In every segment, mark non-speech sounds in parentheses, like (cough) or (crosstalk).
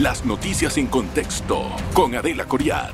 Las noticias en contexto con Adela Coriad.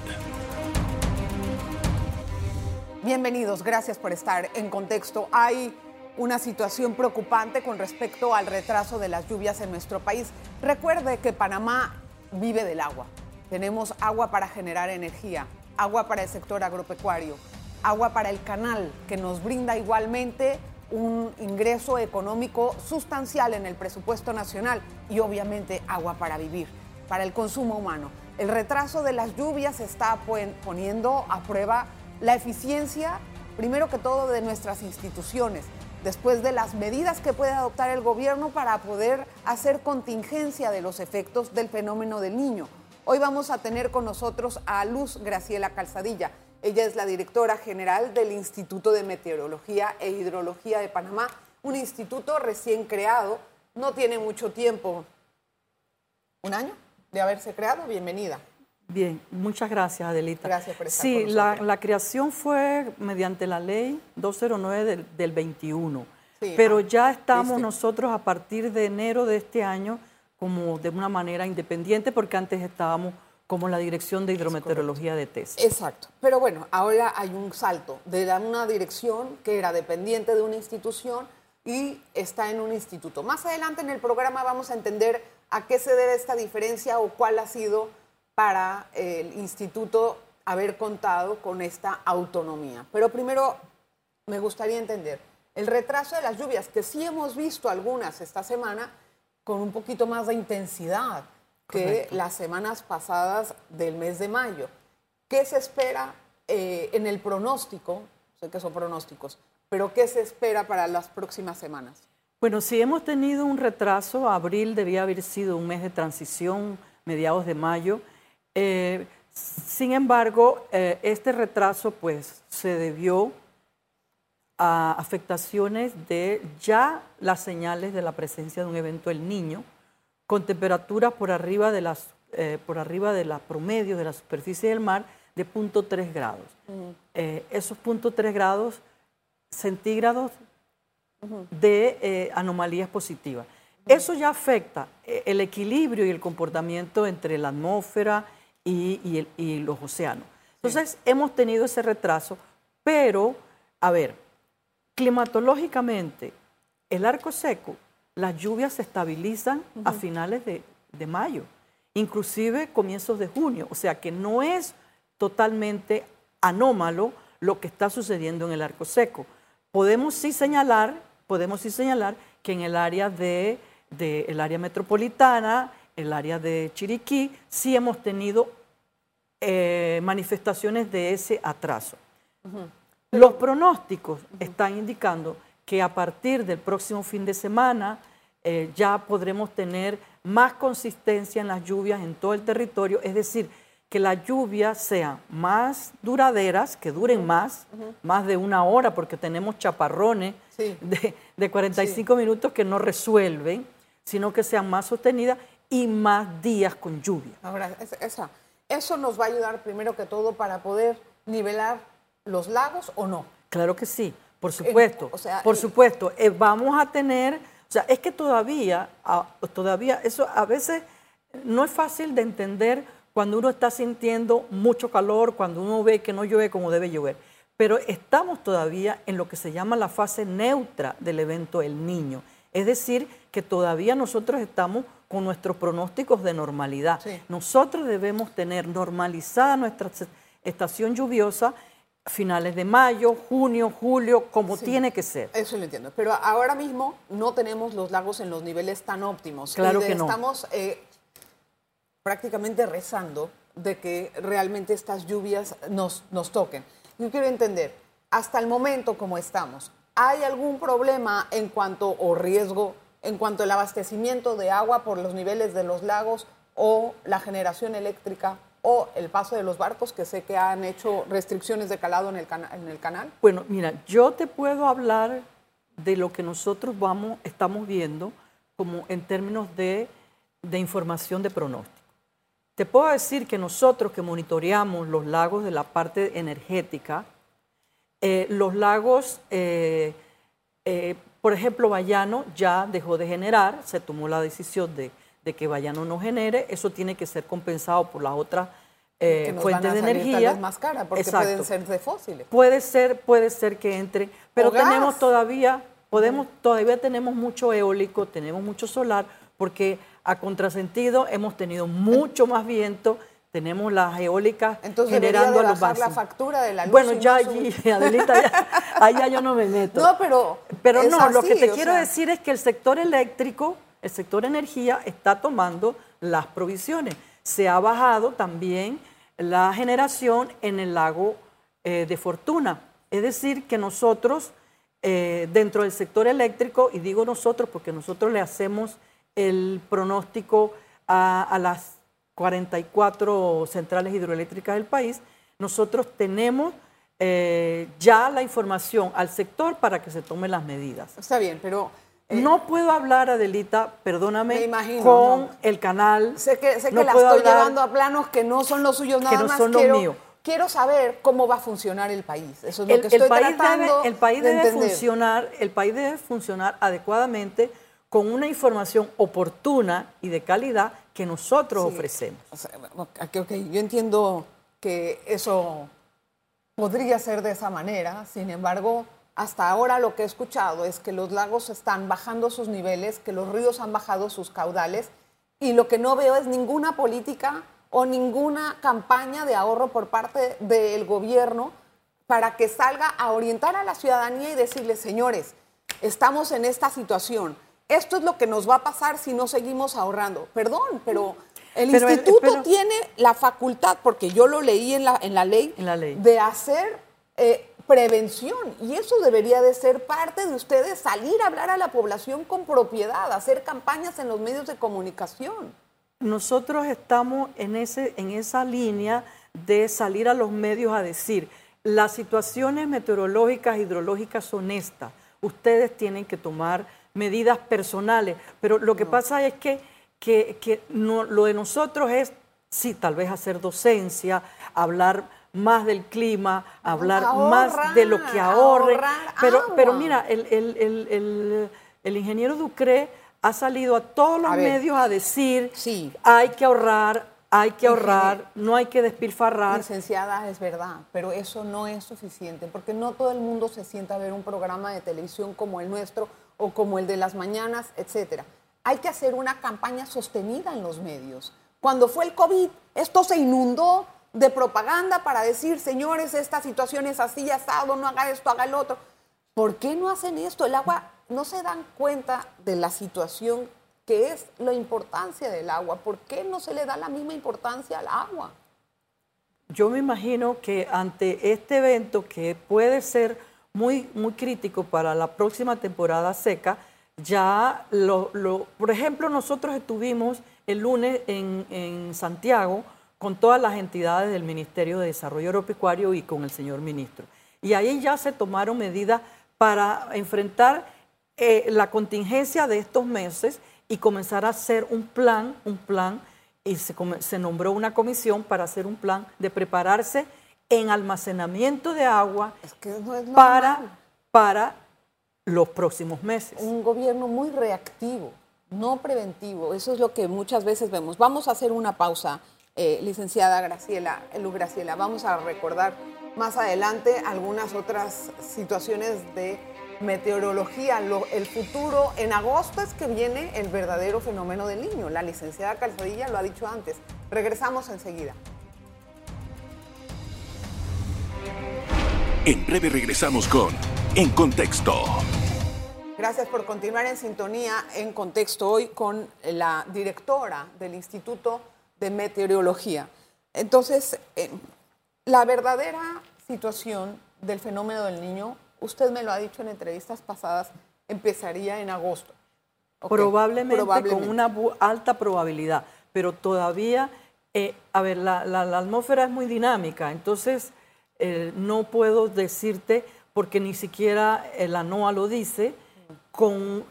Bienvenidos, gracias por estar en contexto. Hay una situación preocupante con respecto al retraso de las lluvias en nuestro país. Recuerde que Panamá vive del agua. Tenemos agua para generar energía, agua para el sector agropecuario, agua para el canal, que nos brinda igualmente un ingreso económico sustancial en el presupuesto nacional y obviamente agua para vivir, para el consumo humano. El retraso de las lluvias está poniendo a prueba la eficiencia, primero que todo, de nuestras instituciones, después de las medidas que puede adoptar el gobierno para poder hacer contingencia de los efectos del fenómeno del niño. Hoy vamos a tener con nosotros a Luz Graciela Calzadilla. Ella es la directora general del Instituto de Meteorología e Hidrología de Panamá, un instituto recién creado, no tiene mucho tiempo, un año de haberse creado. Bienvenida. Bien, muchas gracias, Adelita. Gracias por estar Sí, con la, creación fue mediante la ley 209 del, del 21, Sí, pero ah, ya estamos nosotros a partir de enero de este año como de una manera independiente, porque antes estábamos como la Dirección de Hidrometeorología de TES. Exacto. Pero bueno, ahora hay un salto de una dirección que era dependiente de una institución y está en un instituto. Más adelante en el programa vamos a entender a qué se debe esta diferencia o cuál ha sido para el instituto haber contado con esta autonomía. Pero primero me gustaría entender el retraso de las lluvias, que sí hemos visto algunas esta semana con un poquito más de intensidad que Correcto. las semanas pasadas del mes de mayo. ¿Qué se espera eh, en el pronóstico? Sé que son pronósticos, pero ¿qué se espera para las próximas semanas? Bueno, si hemos tenido un retraso, abril debía haber sido un mes de transición, mediados de mayo. Eh, sin embargo, eh, este retraso pues se debió a afectaciones de ya las señales de la presencia de un evento el niño, con temperaturas por arriba de las eh, por arriba de la promedio de la superficie del mar de 0.3 grados. Eh, esos 0.3 grados centígrados de eh, anomalías positivas. Eso ya afecta eh, el equilibrio y el comportamiento entre la atmósfera y, y el- y los océanos. Entonces, hemos tenido ese retraso, pero, a ver, climatológicamente, el arco seco, las lluvias se estabilizan a finales de, de mayo, inclusive comienzos de junio, o sea que no es totalmente anómalo lo que está sucediendo en el arco seco. Podemos sí señalar, podemos sí señalar que en el área de, de- el área metropolitana, el área de Chiriquí, sí hemos tenido eh, manifestaciones de ese atraso. Los pronósticos están indicando que a partir del próximo fin de semana eh, ya podremos tener más consistencia en las lluvias en todo el territorio, es decir, que las lluvias sean más duraderas, que duren más, más de una hora, porque tenemos chaparrones Sí. de, de 45 minutos que no resuelven, sino que sean más sostenidas y más días con lluvia. Ahora, es- esa- eso nos va a ayudar primero que todo para poder nivelar los lagos o no. Claro que sí, por supuesto. o sea, por supuesto, Eh, vamos a tener, o sea, es que todavía, ah, todavía, eso a veces no es fácil de entender cuando uno está sintiendo mucho calor, cuando uno ve que no llueve como debe llover. Pero estamos todavía en lo que se llama la fase neutra del evento El Niño. Es decir, que todavía nosotros estamos con nuestros pronósticos de normalidad. Sí. Nosotros debemos tener normalizada nuestra estación lluviosa finales de mayo, junio, julio, como Sí. tiene que ser. Eso lo entiendo. Pero ahora mismo no tenemos los lagos en los niveles tan óptimos. Claro Y de- que no. Estamos eh, prácticamente rezando de que realmente estas lluvias nos, nos toquen. Yo quiero entender, hasta el momento como estamos, ¿hay algún problema en cuanto o riesgo en cuanto al abastecimiento de agua por los niveles de los lagos o la generación eléctrica o el paso de los barcos, que sé que han hecho restricciones de calado en el, en el canal? Bueno, mira, yo te puedo hablar de lo que nosotros vamos, estamos viendo como en términos de, de información de pronóstico. Te puedo decir que nosotros que monitoreamos los lagos de la parte energética, eh, los lagos, eh, eh, por ejemplo, Bayano ya dejó de generar, se tomó la decisión de, de que Bayano no genere, eso tiene que ser compensado por las otras que fuentes van a de salir energía. Tal vez más cara, porque Exacto. pueden ser de fósiles. Puede ser, puede ser que entre, pero O gas. tenemos todavía, podemos, todavía tenemos mucho eólico, tenemos mucho solar, porque a contrasentido hemos tenido mucho más viento, tenemos las eólicas Entonces generando de a los la factura de la luz. Bueno, ya no allí, subir. (laughs) Adelita, ya, ahí ya yo no me meto. No, pero. Pero no, lo que te quiero sea, decir es que el sector eléctrico, el sector energía, está tomando las provisiones. Se ha bajado también la generación en el lago eh, de Fortuna. Es decir, que nosotros, eh, dentro del sector eléctrico, y digo nosotros porque nosotros le hacemos el pronóstico a, a las 44 centrales hidroeléctricas del país, nosotros tenemos eh, ya la información al sector para que se tomen las medidas. Está bien, pero. eh, no puedo hablar, Adelita, perdóname, Me imagino, con no. el canal. Sé que, sé que no la puedo estoy hablar- llevando a planos que no son los suyos nada no más. son los quiero, míos. quiero saber cómo va a funcionar el país. Eso es lo El, que el estoy país tratando debe, el país de debe entender. funcionar, el país debe funcionar adecuadamente con una información oportuna y de calidad que nosotros Sí. ofrecemos. O sea, ok, ok, yo entiendo que eso podría ser de esa manera, sin embargo, hasta ahora lo que he escuchado es que los lagos están bajando sus niveles, que los ríos han bajado sus caudales y lo que no veo es ninguna política o ninguna campaña de ahorro por parte del gobierno para que salga a orientar a la ciudadanía y decirles, señores, estamos en esta situación. Esto es lo que nos va a pasar si no seguimos ahorrando. Perdón, pero el Pero el- instituto pero- tiene la facultad, porque yo lo leí en la, en la ley, En la ley. de hacer eh, prevención. Y eso debería de ser parte de ustedes, salir a hablar a la población con propiedad, hacer campañas en los medios de comunicación. Nosotros estamos en, ese, en esa línea de salir a los medios a decir, las situaciones meteorológicas, hidrológicas son estas. Ustedes tienen que tomar medidas personales. Pero lo que pasa es que, que, que no- lo de nosotros es, sí, tal vez hacer docencia, hablar más del clima, hablar más de lo que ahorre. Pero, pero mira, el, el- el- el- el ingeniero Ducré ha salido a todos los A medios a decir Sí. hay que ahorrar, hay que ahorrar, no hay que despilfarrar. Licenciada, es verdad, pero eso no es suficiente, porque no todo el mundo se sienta a ver un programa de televisión como el nuestro o como el de las mañanas, etcétera. Hay que hacer una campaña sostenida en los medios. Cuando fue el COVID, esto se inundó de propaganda para decir, señores, esta situación es así, asado, no haga esto, haga el otro. ¿Por qué no hacen esto? El agua, no se dan cuenta de la situación que es la importancia del agua. ¿Por qué no se le da la misma importancia al agua? Yo me imagino que ante este evento que puede ser muy, muy crítico para la próxima temporada seca, ya, lo, por ejemplo, nosotros estuvimos el lunes en, en Santiago con todas las entidades del Ministerio de Desarrollo Agropecuario y con el señor ministro. Y ahí ya se tomaron medidas para enfrentar eh, la contingencia de estos meses y comenzar a hacer un plan, un plan, y se, se nombró una comisión para hacer un plan de prepararse en almacenamiento de agua Es que no es normal. para, para los próximos meses. un gobierno muy reactivo, no preventivo. Eso es lo que muchas veces vemos. Vamos a hacer una pausa, eh, licenciada Graciela, Lu Graciela. Vamos a recordar más adelante algunas otras situaciones de meteorología. Lo- el futuro, en agosto es que viene el verdadero fenómeno del niño. La licenciada Calzadilla lo ha dicho antes. Regresamos enseguida. En breve regresamos con En Contexto. Gracias por continuar en sintonía en contexto hoy con la directora del Instituto de Meteorología. Entonces, eh, la verdadera situación del fenómeno del niño, usted me lo ha dicho en entrevistas pasadas, empezaría en agosto. Ok, probablemente, probablemente. con una alta probabilidad, pero todavía, eh, a ver, la, la- la atmósfera es muy dinámica, entonces eh, no puedo decirte, porque ni siquiera la NOAA lo dice, con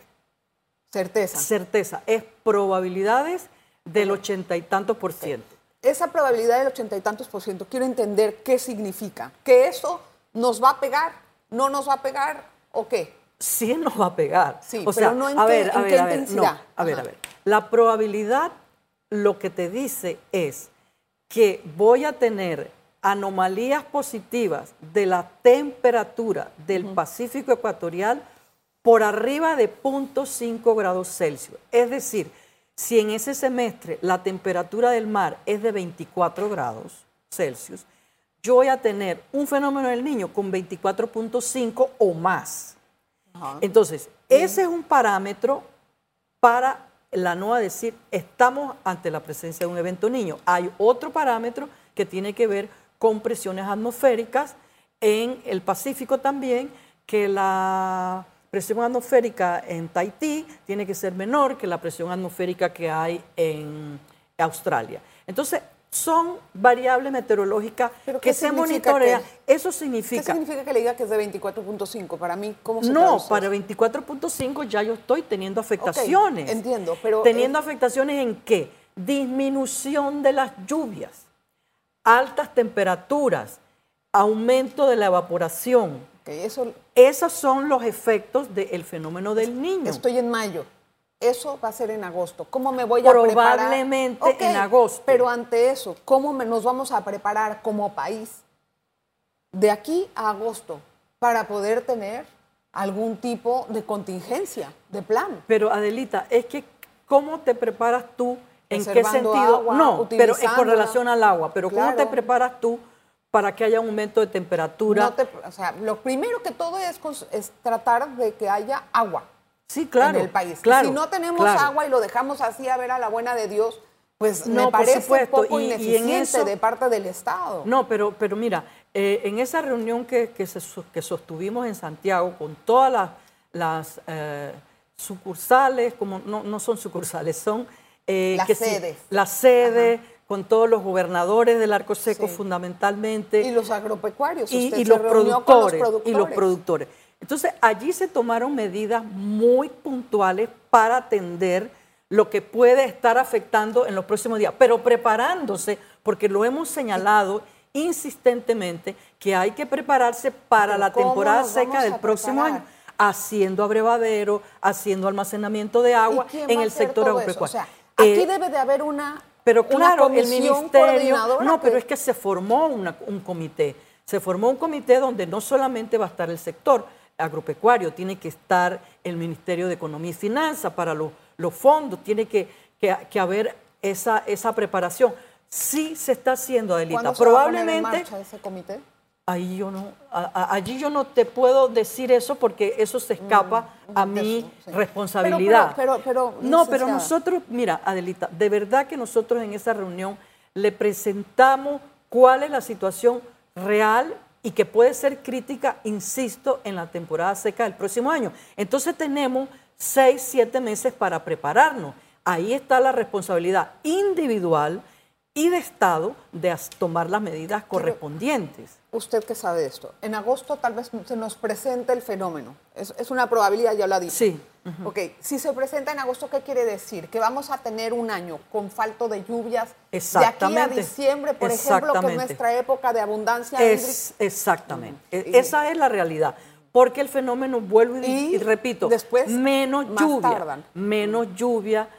certeza. certeza, es probabilidades del ochenta y tantos por ciento. Esa probabilidad del ochenta y tantos por ciento, quiero entender qué significa. ¿Que eso nos va a pegar? ¿No nos va a pegar? ¿O qué? Sí nos va a pegar. Sí, o sea, no en a qué- ver, a en ver, qué a ver, no, intensidad. a ver, a ver. La probabilidad lo que te dice es que voy a tener anomalías positivas de la temperatura del Pacífico ecuatorial por arriba de 0.5 grados Celsius. Es decir, si en ese semestre la temperatura del mar es de 24 grados Celsius, yo voy a tener un fenómeno del niño con 24.5 o más. Entonces, ese es un parámetro para la NOAA decir, estamos ante la presencia de un evento niño. Hay otro parámetro que tiene que ver con presiones atmosféricas en el Pacífico también, que la presión atmosférica en Tahití tiene que ser menor que la presión atmosférica que hay en Australia. Entonces, son variables meteorológicas que se monitorean. Eso significa... ¿Qué significa que le diga que es de 24.5? Para mí, ¿cómo se No, para 24.5 ya yo estoy teniendo afectaciones. entiendo, pero... ¿Teniendo afectaciones en qué? Disminución de las lluvias, altas temperaturas, aumento de la evaporación. eso... Esos son los efectos del fenómeno del niño. Estoy en mayo. Eso va a ser en agosto. ¿Cómo me voy a preparar? Probablemente en agosto. Pero ante eso, ¿cómo nos vamos a preparar como país de aquí a agosto para poder tener algún tipo de contingencia, de plan? Pero Adelita, es que ¿cómo te preparas tú? ¿En qué sentido? no, pero es con relación al agua. Pero ¿cómo te preparas tú para que haya un aumento de temperatura? o sea, lo primero que todo es, es tratar de que haya agua sí, claro, en el país. Claro, si no tenemos agua y lo dejamos así a ver a la buena de Dios, pues no, me parece poco ineficiente de parte del Estado. No, pero, pero mira, eh, en esa reunión que, que, sostuvimos en Santiago con todas las, eh, sucursales, como no, no, son sucursales, son... Eh, las sedes. las sedes, con todos los gobernadores del Arco Seco fundamentalmente. Y los agropecuarios. y, los productores, y los productores. Entonces, allí se tomaron medidas muy puntuales para atender lo que puede estar afectando en los próximos días, pero preparándose, porque lo hemos señalado insistentemente, que hay que prepararse para la temporada seca del próximo año, haciendo abrevadero, haciendo almacenamiento de agua en el sector agropecuario. O sea, aquí eh, debe de haber una pero claro, el ministerio, no, pero es que se formó un comité, se formó un comité donde no solamente va a estar el sector, agropecuario, tiene que estar el Ministerio de Economía y Finanzas para los, fondos, tiene que, haber esa, esa preparación. Sí se está haciendo, Adelita. Probablemente. Se ese comité? Ahí yo no, allí yo no te puedo decir eso porque eso se escapa mm, a mi responsabilidad. Pero, pero, no, pero nosotros, mira, Adelita, de verdad que nosotros en esa reunión le presentamos cuál es la situación real y que puede ser crítica, insisto, en la temporada seca del próximo año. Entonces tenemos seis, siete meses para prepararnos. Ahí está la responsabilidad individual y de Estado de tomar las medidas correspondientes. ¿Usted qué sabe de esto? En agosto tal vez se nos presente el fenómeno. Es, una probabilidad, ya lo ha dicho. Sí. Ok, si se presenta en agosto, ¿qué quiere decir? Que vamos a tener un año con falto de lluvias de aquí a diciembre, por ejemplo, que es nuestra época de abundancia es, Exactamente. E, esa es la realidad. Porque el fenómeno, vuelvo y, repito, después, menos lluvia, menos lluvia,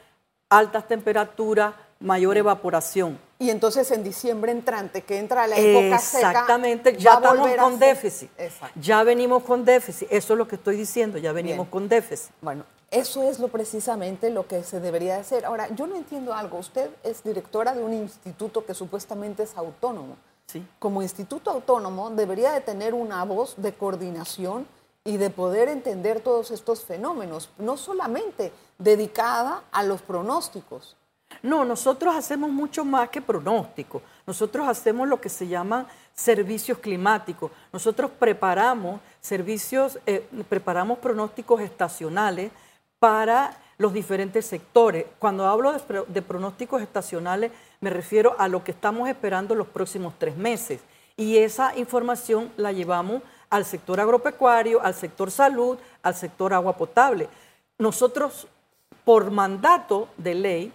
altas temperaturas, mayor evaporación. Y entonces en diciembre entrante, que entra la época seca. Exactamente, ya estamos con déficit. Ya venimos con déficit. Eso es lo que estoy diciendo, ya venimos con déficit. Bueno, eso es lo precisamente lo que se debería hacer. Ahora, yo no entiendo algo. Usted es directora de un instituto que supuestamente es autónomo. Sí. Como instituto autónomo debería de tener una voz de coordinación y de poder entender todos estos fenómenos, no solamente dedicada a los pronósticos. No, nosotros hacemos mucho más que pronóstico. Nosotros hacemos lo que se llama servicios climáticos. Nosotros preparamos servicios, eh, preparamos pronósticos estacionales para los diferentes sectores. Cuando hablo de, pronósticos estacionales, me refiero a lo que estamos esperando los próximos tres meses. Y esa información la llevamos al sector agropecuario, al sector salud, al sector agua potable. Nosotros, por mandato de ley,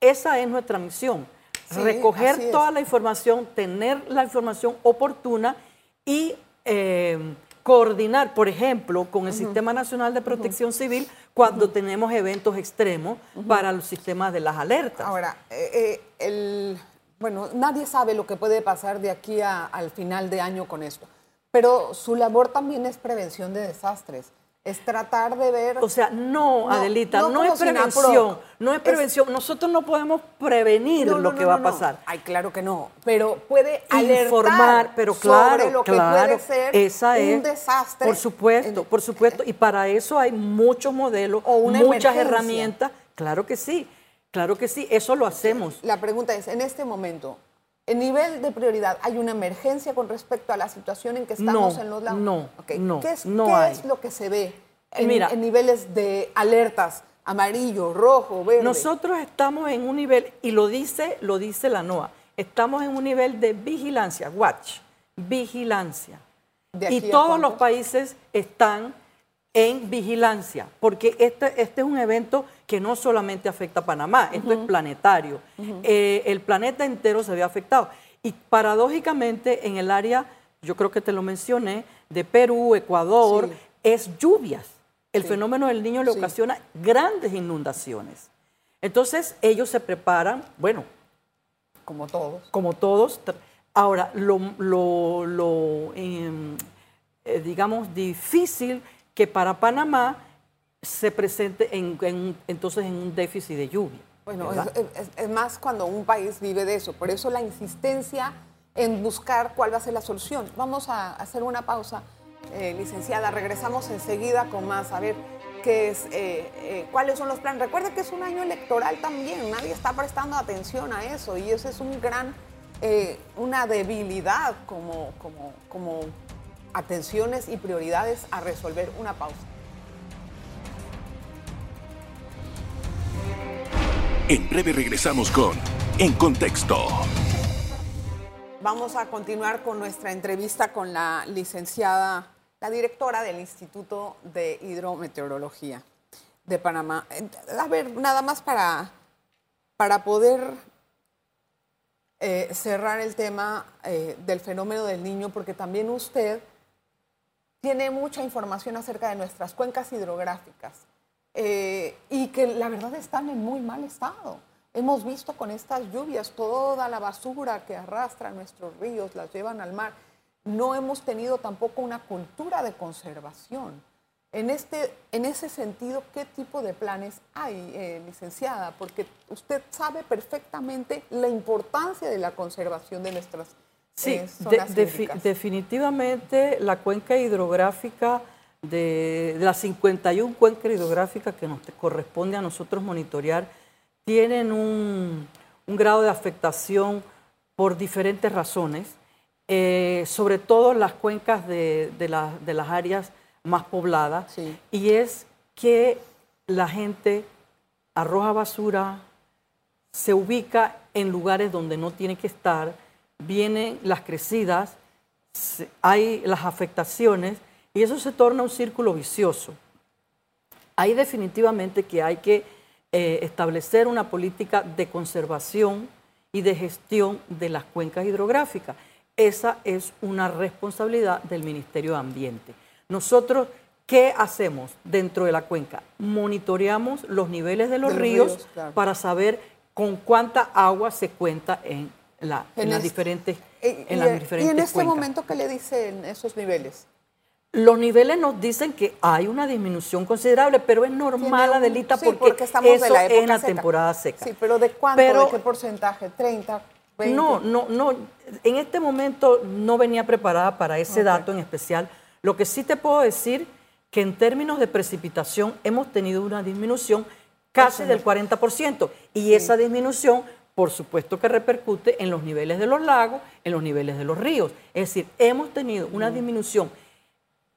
esa es nuestra misión, recoger toda la información, tener la información oportuna y eh, coordinar, por ejemplo, con el Sistema Nacional de Protección Civil, cuando tenemos eventos extremos para los sistemas de las alertas. Ahora, eh, eh, el, bueno, nadie sabe lo que puede pasar de aquí al final de año con esto, pero su labor también es prevención de desastres es tratar de ver. O sea, no, Adelita, no, es prevención, no es prevención. Nosotros no podemos prevenir lo que va a pasar. Ay, claro que no, pero puede informar, pero claro, sobre lo claro, que puede ser esa un desastre. Por supuesto, por supuesto, y para eso hay muchos modelos, o muchas herramientas. Claro que sí, claro que sí, eso lo hacemos. La pregunta es, en este momento, en nivel de prioridad, ¿hay una emergencia con respecto a la situación en que estamos en los lagos? No, no, ¿Qué, es, no ¿qué es, lo que se ve en, en, niveles de alertas amarillo, rojo, verde? Nosotros estamos en un nivel, y lo dice, lo dice la NOAA, estamos en un nivel de vigilancia, watch, vigilancia. Y todos los países están en vigilancia, porque este, este es un evento que no solamente afecta a Panamá, esto es planetario. Eh, el planeta entero se ve afectado. Y paradójicamente en el área, yo creo que te lo mencioné, de Perú, Ecuador, es lluvias. El fenómeno del niño le ocasiona grandes inundaciones. Entonces ellos se preparan, bueno. Como todos. Como todos. Ahora, lo, lo, em, eh, digamos, difícil que para Panamá se presente en, entonces en un déficit de lluvia. Bueno, es, más cuando un país vive de eso. Por eso la insistencia en buscar cuál va a ser la solución. Vamos a hacer una pausa, eh, licenciada. Regresamos enseguida con más a ver qué es, eh, eh, cuáles son los planes. Recuerde que es un año electoral también. Nadie está prestando atención a eso y eso es un gran, una debilidad como, como, como atenciones y prioridades a resolver. Una pausa. En breve regresamos con En Contexto. Vamos a continuar con nuestra entrevista con la licenciada, la directora del Instituto de Hidrometeorología de Panamá. A ver, nada más para, para poder eh, cerrar el tema eh, del fenómeno del niño, porque también usted tiene mucha información acerca de nuestras cuencas hidrográficas eh, y que la verdad están en muy mal estado. Hemos visto con estas lluvias toda la basura que arrastra nuestros ríos, las llevan al mar. No hemos tenido tampoco una cultura de conservación. En, este, en ese sentido, ¿qué tipo de planes hay, eh, licenciada? Porque usted sabe perfectamente la importancia de la conservación de nuestras Sí, definitivamente la cuenca hidrográfica de, las 51 cuencas hidrográficas que nos corresponde a nosotros monitorear tienen un, grado de afectación por diferentes razones, eh, sobre todo las cuencas de, las áreas más pobladas, y es que la gente arroja basura, se ubica en lugares donde no tiene que estar, vienen las crecidas, hay las afectaciones y eso se torna un círculo vicioso. Ahí definitivamente que hay que eh, establecer una política de conservación y de gestión de las cuencas hidrográficas. Esa es una responsabilidad del Ministerio de Ambiente. Nosotros, ¿qué hacemos dentro de la cuenca? Monitoreamos los niveles de los, ríos, para saber con cuánta agua se cuenta en en, las diferentes, en las diferentes ¿Y en este momento qué le dicen esos niveles? Los niveles nos dicen que hay una disminución considerable, pero es normal, Adelita, porque, estamos eso la es la temporada seca. Sí, pero ¿de cuánto? ¿De qué porcentaje? ¿30? 20? No, no, no. En este momento no venía preparada para ese dato en especial. Lo que sí te puedo decir que en términos de precipitación hemos tenido una disminución casi del 40%. Y esa disminución por supuesto que repercute en los niveles de los lagos, en los niveles de los ríos. Es decir, hemos tenido una disminución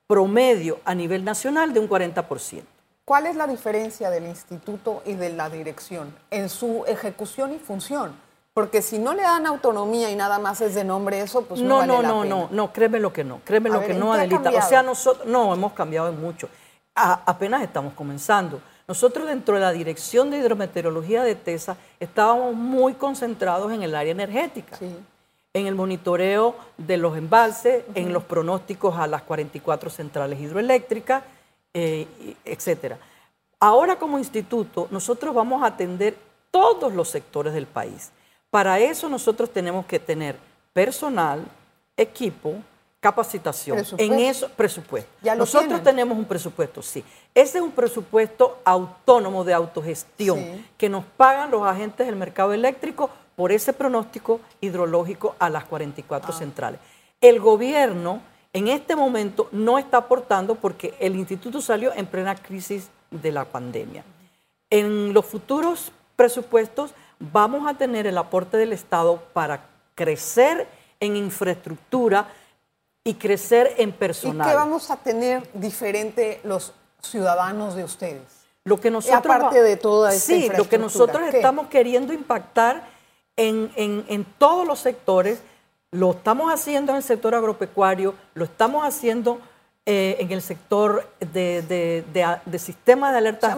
promedio a nivel nacional de un 40%. ¿Cuál es la diferencia del instituto y de la dirección en su ejecución y función? Porque si no le dan autonomía y nada más es de nombre eso, pues no, no vale no, la no, pena. no, no, créeme lo que no, créeme lo que no, Adelita. O sea, nosotros no hemos cambiado mucho. apenas estamos comenzando. Nosotros dentro de la Dirección de Hidrometeorología de TESA estábamos muy concentrados en el área energética, en el monitoreo de los embalses, en los pronósticos a las 44 centrales hidroeléctricas, eh, etcétera. Ahora como instituto nosotros vamos a atender todos los sectores del país. Para eso nosotros tenemos que tener personal, equipo, capacitación. Presupuesto. En eso, presupuesto. ¿Ya lo nosotros tienen? tenemos un presupuesto, sí. Ese es un presupuesto autónomo de autogestión Sí. que nos pagan los agentes del mercado eléctrico por ese pronóstico hidrológico a las 44 Ah. centrales. El gobierno en este momento no está aportando porque el instituto salió en plena crisis de la pandemia. En los futuros presupuestos vamos a tener el aporte del Estado para crecer en infraestructura y crecer en ¿Y personal. qué vamos a tener diferente los ciudadanos de ustedes? Lo que nosotros aparte de toda esta Sí, lo que nosotros ¿qué? estamos queriendo impactar en, en- en todos los sectores, lo estamos haciendo en el sector agropecuario, lo estamos haciendo eh, en el sector de, de, de- de sistema de O alertas sea,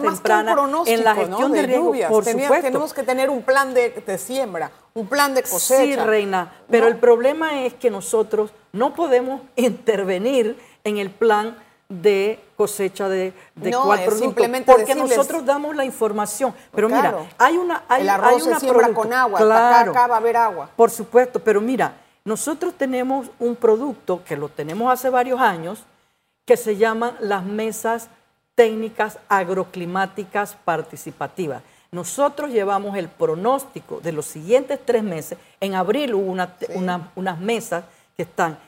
en la gestión de de riesgo, lluvias. por Tenía- supuesto. Tenemos que tener un plan de, siembra, un plan de cosecha. Sí, reina, pero ¿no? el problema es que nosotros no podemos (laughs) intervenir en el plan de cosecha de, de No, cuál es producto, simplemente porque decirles- nosotros damos la información. Pero Claro. mira, hay una hay, El arroz hay se una siembra producto- con agua, hasta acá- acá va a haber agua. Por supuesto, pero mira, nosotros tenemos un producto que lo tenemos hace varios años que se llaman las mesas técnicas agroclimáticas participativas. Nosotros llevamos el pronóstico de los siguientes tres meses. En abril hubo una- una- unas mesas que están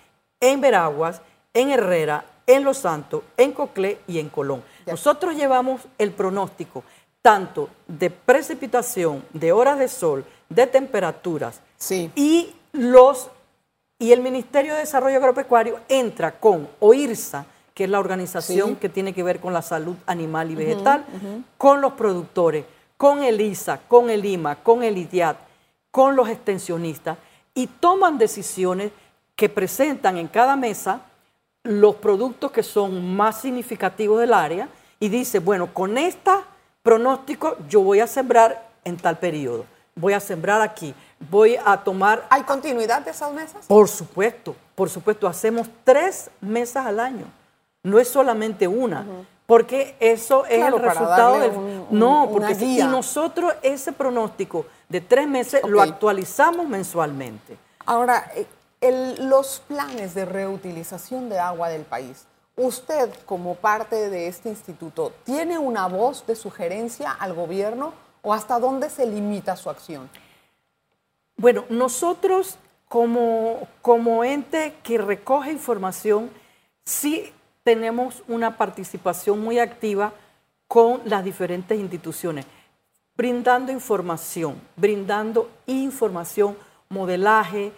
en Veraguas, en Herrera, en Los Santos, en Coclé y en Colón. Nosotros llevamos el pronóstico tanto de precipitación, de horas de sol, de temperaturas Sí. y los y el Ministerio de Desarrollo Agropecuario entra con OIRSA, que es la organización Sí. que tiene que ver con la salud animal y vegetal, con los productores, con el ISA, con el IMA, con el IDIAT, con los extensionistas y toman decisiones que presentan en cada mesa los productos que son más significativos del área y dice, bueno, con este pronóstico yo voy a sembrar en tal periodo, voy a sembrar aquí, voy a tomar ¿Hay continuidad de esas mesas? por supuesto, por supuesto, hacemos tres mesas al año, no es solamente una, porque eso es Claro, el resultado del... un- un- no, porque si- y nosotros ese pronóstico de tres meses lo actualizamos mensualmente. Ahora, eh, el- los planes de reutilización de agua del país, usted como parte de este instituto, ¿tiene una voz de sugerencia al gobierno o hasta dónde se limita su acción? Bueno, nosotros como, como ente que recoge información, sí tenemos una participación muy activa con las diferentes instituciones, brindando información, brindando información, modelaje,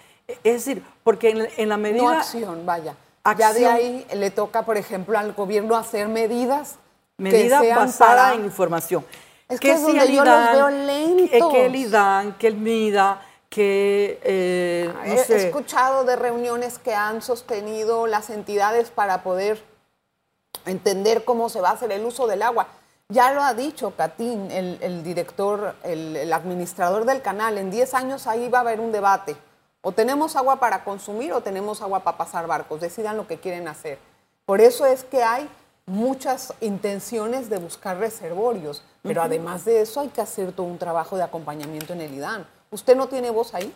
es decir, porque en, en la medida... No acción, vaya. Ya de Acción. ahí le toca, por ejemplo, al gobierno hacer medidas Medidas que basadas para- en información. Es que es donde yo los veo lentos. Que el IDAN, que el MIDA, que, eh, no He sé, escuchado de reuniones que han sostenido las entidades para poder entender cómo se va a hacer el uso del agua. Ya lo ha dicho Catín, el, el director, el, el administrador del canal, en 10 años ahí va a haber un debate. O tenemos agua para consumir o tenemos agua para pasar barcos, decidan lo que quieren hacer. Por eso es que hay muchas intenciones de buscar reservorios, pero además de eso hay que hacer todo un trabajo de acompañamiento en el IDAN. ¿Usted no tiene voz ahí?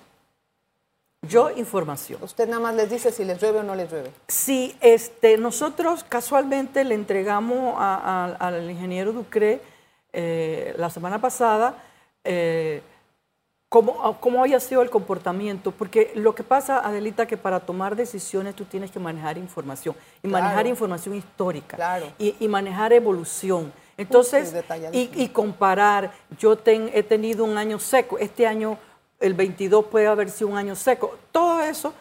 Yo información. Usted nada más les dice si les llueve o no les llueve. Sí, este, nosotros casualmente le entregamos a- a- al ingeniero Ducre eh, la semana pasada eh, cómo, cómo había sido el comportamiento, porque lo que pasa, Adelita, que para tomar decisiones tú tienes que manejar información, y Claro. manejar información histórica, Claro. y, y manejar evolución. Entonces, y, y comparar, yo ten- he tenido un año seco, este año, el 22 puede haber sido un año seco, todo eso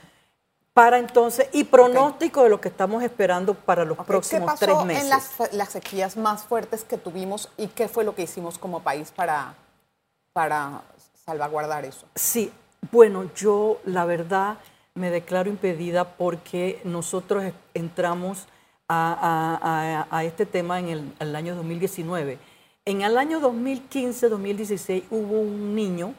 para entonces, y pronóstico de lo que estamos esperando para los próximos ¿Qué pasó tres meses. en las, las sequías más fuertes que tuvimos y qué fue lo que hicimos como país para, para salvaguardar eso? Sí, bueno, yo la verdad me declaro impedida porque nosotros entramos a, a- a- a este tema en el, el año 2019. En el año 2015-2016 hubo un niño,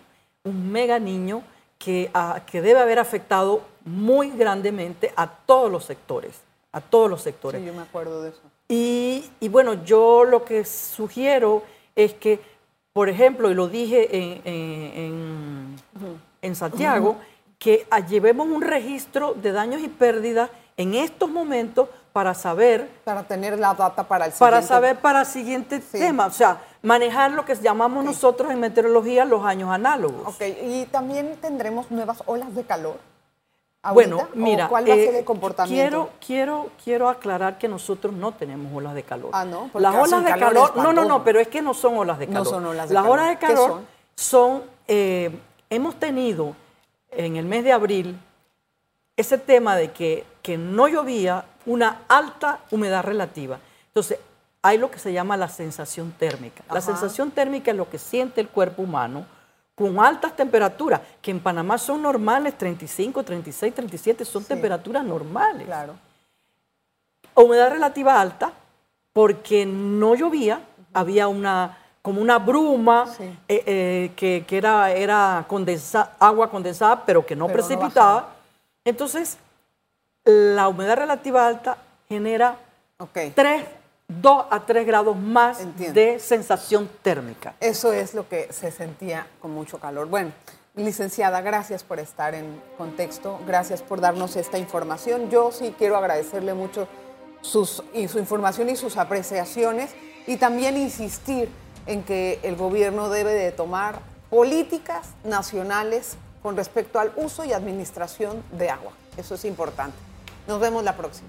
un mega niño, que, ah, que debe haber afectado muy grandemente a todos los sectores, a todos los sectores. Sí, yo me acuerdo de eso. Y, y bueno, yo lo que sugiero es que, por ejemplo, y lo dije en, en- en- en Santiago, que ah, llevemos un registro de daños y pérdidas en estos momentos para saber Para tener la data para el para siguiente- saber para el siguiente Sí. tema, o sea, manejar lo que llamamos nosotros en meteorología los años análogos. Ok, y también tendremos nuevas olas de calor. Bueno, mira, ¿cuál va a eh, ser el comportamiento? Quiero, quiero, quiero aclarar que nosotros no tenemos olas de calor. Ah, ¿no? Porque Las olas de calor calor, no, no, no, pero es que no son olas de No calor. son olas de Las calor. olas de ¿Qué calor son? son, eh, hemos tenido en el mes de abril ese tema de que, que no llovía, una alta humedad relativa. Entonces, hay lo que se llama la sensación térmica. La sensación térmica es lo que siente el cuerpo humano con altas temperaturas, que en Panamá son normales, 35, 36, 37, son temperaturas normales. Claro. Humedad relativa alta, porque no llovía, había una como una bruma Sí. eh, eh, que, que era, era condensa- agua condensada, pero que no Pero no precipitaba. Entonces, la humedad relativa alta genera. 3, 2 a 3 grados más Entiendo. de sensación térmica. Eso es lo que se sentía con mucho calor. Bueno, licenciada, gracias por estar en contexto, gracias por darnos esta información. Yo sí quiero agradecerle mucho sus, y su información y sus apreciaciones y también insistir en que el gobierno debe de tomar políticas nacionales con respecto al uso y administración de agua. Eso es importante. Nos vemos la próxima.